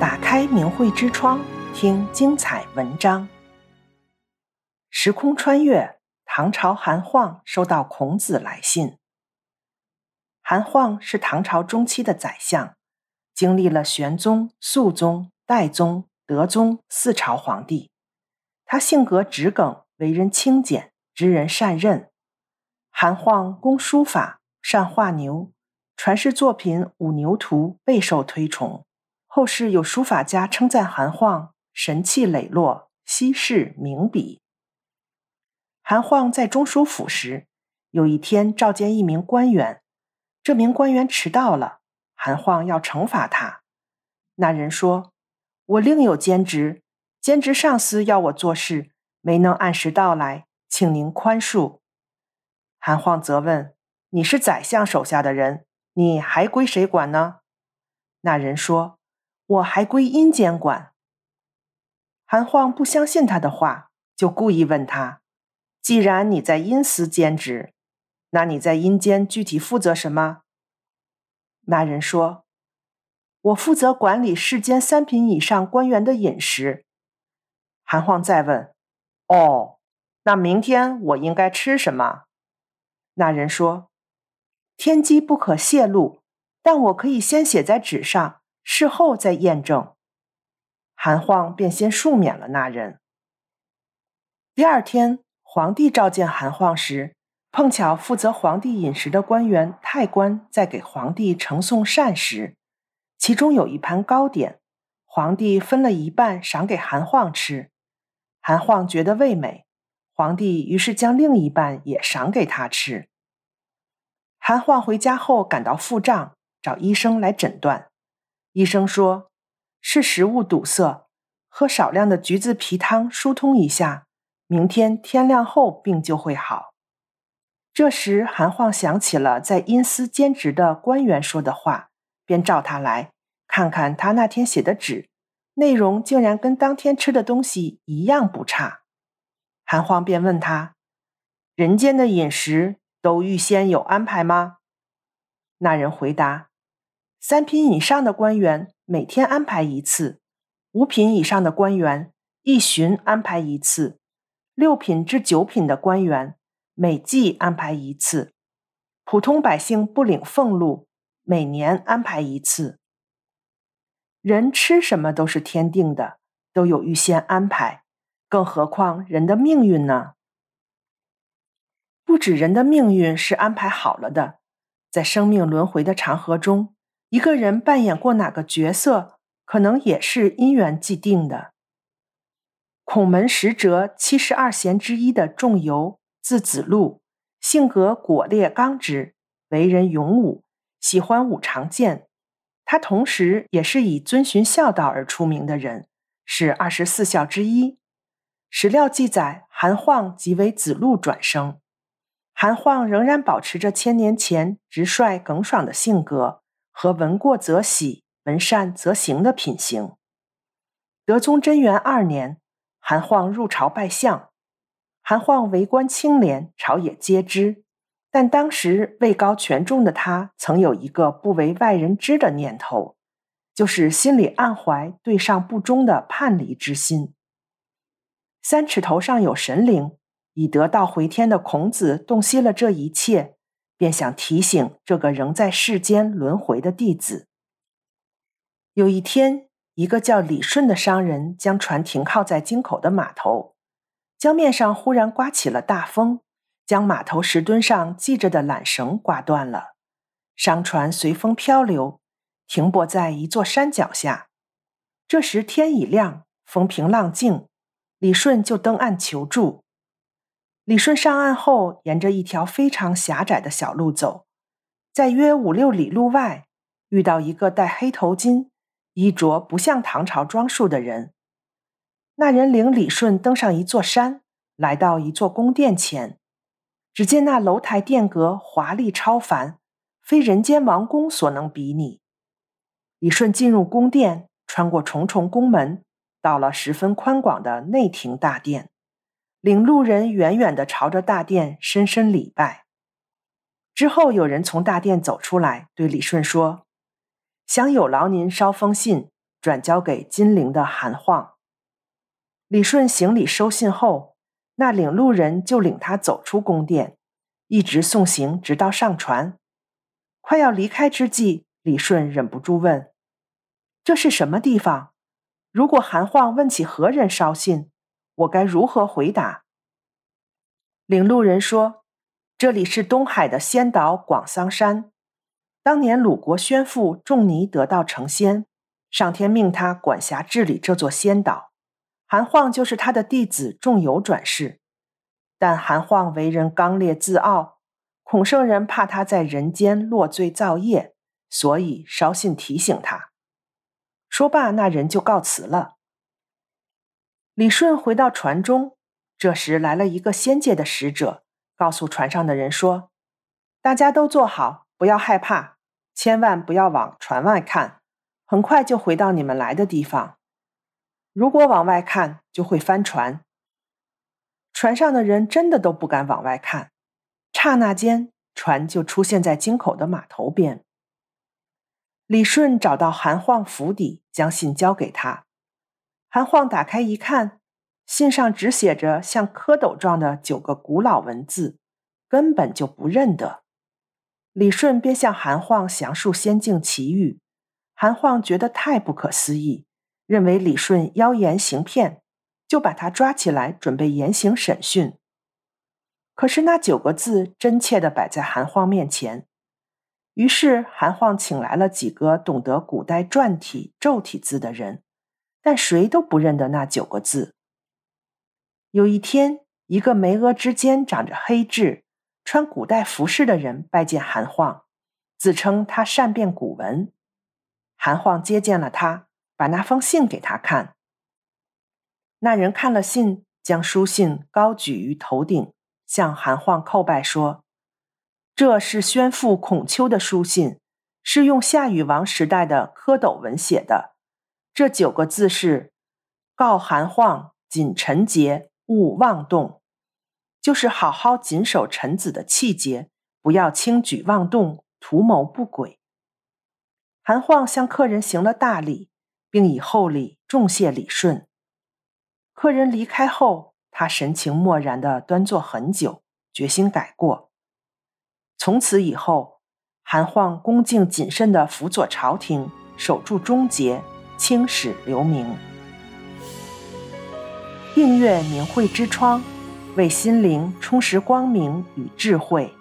打开明慧之窗，听精彩文章。时空穿越，唐朝韩晃收到孔子来信。韩晃是唐朝中期的宰相，经历了玄宗、肃宗、代宗、德宗四朝皇帝。他性格直耿，为人清俭，知人善任。韩晃工书法，善画牛，传世作品《五牛图》备受推崇。后世有书法家称赞韩晃神气磊落，稀世名笔。韩晃在中书府时，有一天召见一名官员，这名官员迟到了，韩晃要惩罚他。那人说：“我另有兼职，兼职上司要我做事，没能按时到来，请您宽恕。”韩晃责问：“你是宰相手下的人，你还归谁管呢？”那人说：“我还归阴间管。”韩晃不相信他的话，就故意问他：“既然你在阴司兼职，那你在阴间具体负责什么？”那人说：“我负责管理世间三品以上官员的饮食。”韩晃再问：“哦，那明天我应该吃什么？”那人说：“天机不可泄露，但我可以先写在纸上，事后再验证。”韩晃便先赦免了那人。第二天，皇帝召见韩晃时，碰巧负责皇帝饮食的官员太官在给皇帝呈送膳食，其中有一盘糕点，皇帝分了一半赏给韩晃吃。韩晃觉得味美，皇帝于是将另一半也赏给他吃。韩晃回家后感到腹胀，找医生来诊断。医生说是食物堵塞，喝少量的橘子皮汤疏通一下，明天天亮后病就会好。这时，韩晃想起了在阴司兼职的官员说的话，便召他来看看他那天写的纸，内容竟然跟当天吃的东西一样不差。韩晃便问他：“人间的饮食？”都预先有安排吗？那人回答：三品以上的官员每天安排一次，五品以上的官员一旬安排一次，六品至九品的官员每季安排一次，普通百姓不领俸禄，每年安排一次。人吃什么都是天定的，都有预先安排，更何况人的命运呢？不止人的命运是安排好了的，在生命轮回的长河中，一个人扮演过哪个角色，可能也是因缘既定的。孔门十哲七十二贤之一的仲由，字子路，性格果烈刚直，为人勇武，喜欢舞长剑。他同时也是以遵循孝道而出名的人，是二十四孝之一。史料记载，韩晃即为子路转生。韩晃仍然保持着千年前直率耿爽的性格和闻过则喜、闻善则行的品行。德宗贞元二年，韩晃入朝拜相。韩晃为官清廉，朝野皆知。但当时位高权重的他，曾有一个不为外人知的念头，就是心里暗怀对上不忠的叛离之心。三尺头上有神灵。以得道回天的孔子洞悉了这一切，便想提醒这个仍在世间轮回的弟子。有一天，一个叫李顺的商人将船停靠在京口的码头，江面上忽然刮起了大风，将码头石墩上系着的缆绳刮断了，商船随风漂流，停泊在一座山脚下。这时天已亮，风平浪静，李顺就登岸求助。李顺上岸后，沿着一条非常狭窄的小路走，在约五六里路外，遇到一个戴黑头巾、衣着不像唐朝装束的人。那人领李顺登上一座山，来到一座宫殿前，只见那楼台殿阁华丽超凡，非人间王宫所能比拟。李顺进入宫殿，穿过重重宫门，到了十分宽广的内廷大殿。领路人远远地朝着大殿深深礼拜，之后有人从大殿走出来，对李顺说：“想有劳您捎封信，转交给金陵的韩晃。李顺行礼收信后，那领路人就领他走出宫殿，一直送行，直到上船。快要离开之际，李顺忍不住问：“这是什么地方？如果韩晃问起何人捎信，我该如何回答？”领路人说：“这里是东海的仙岛广桑山。当年鲁国宣父仲尼得道成仙，上天命他管辖治理这座仙岛。韩晃就是他的弟子仲由转世。但韩晃为人刚烈自傲，孔圣人怕他在人间落罪造业，所以捎信提醒他。”说罢，那人就告辞了。李顺回到船中。这时来了一个仙界的使者，告诉船上的人说：“大家都坐好，不要害怕，千万不要往船外看，很快就回到你们来的地方。如果往外看，就会翻船。”船上的人真的都不敢往外看，刹那间，船就出现在京口的码头边。李顺找到韩晃府邸，将信交给他。韩晃打开一看。信上只写着像蝌蚪状的九个古老文字，根本就不认得。李顺便向韩晃详述仙境奇遇，韩晃觉得太不可思议，认为李顺妖言行骗，就把他抓起来准备严刑审讯。可是那九个字真切地摆在韩晃面前，于是韩晃请来了几个懂得古代篆体、咒体字的人，但谁都不认得那九个字。有一天，一个眉额之间长着黑痣、穿古代服饰的人拜见韩晃，自称他善辨古文。韩晃接见了他，把那封信给他看。那人看了信，将书信高举于头顶，向韩晃叩拜说：“这是宣父孔丘的书信，是用夏禹王时代的蝌蚪文写的。这九个字是：告韩晃谨臣节。”勿妄动，就是好好谨守臣子的气节，不要轻举妄动，图谋不轨。韩晃向客人行了大礼，并以厚礼重谢李顺。客人离开后，他神情漠然地端坐很久，决心改过。从此以后，韩晃恭敬谨慎地辅佐朝廷，守住忠节，青史留名。订阅明慧之窗，为心灵充实光明与智慧。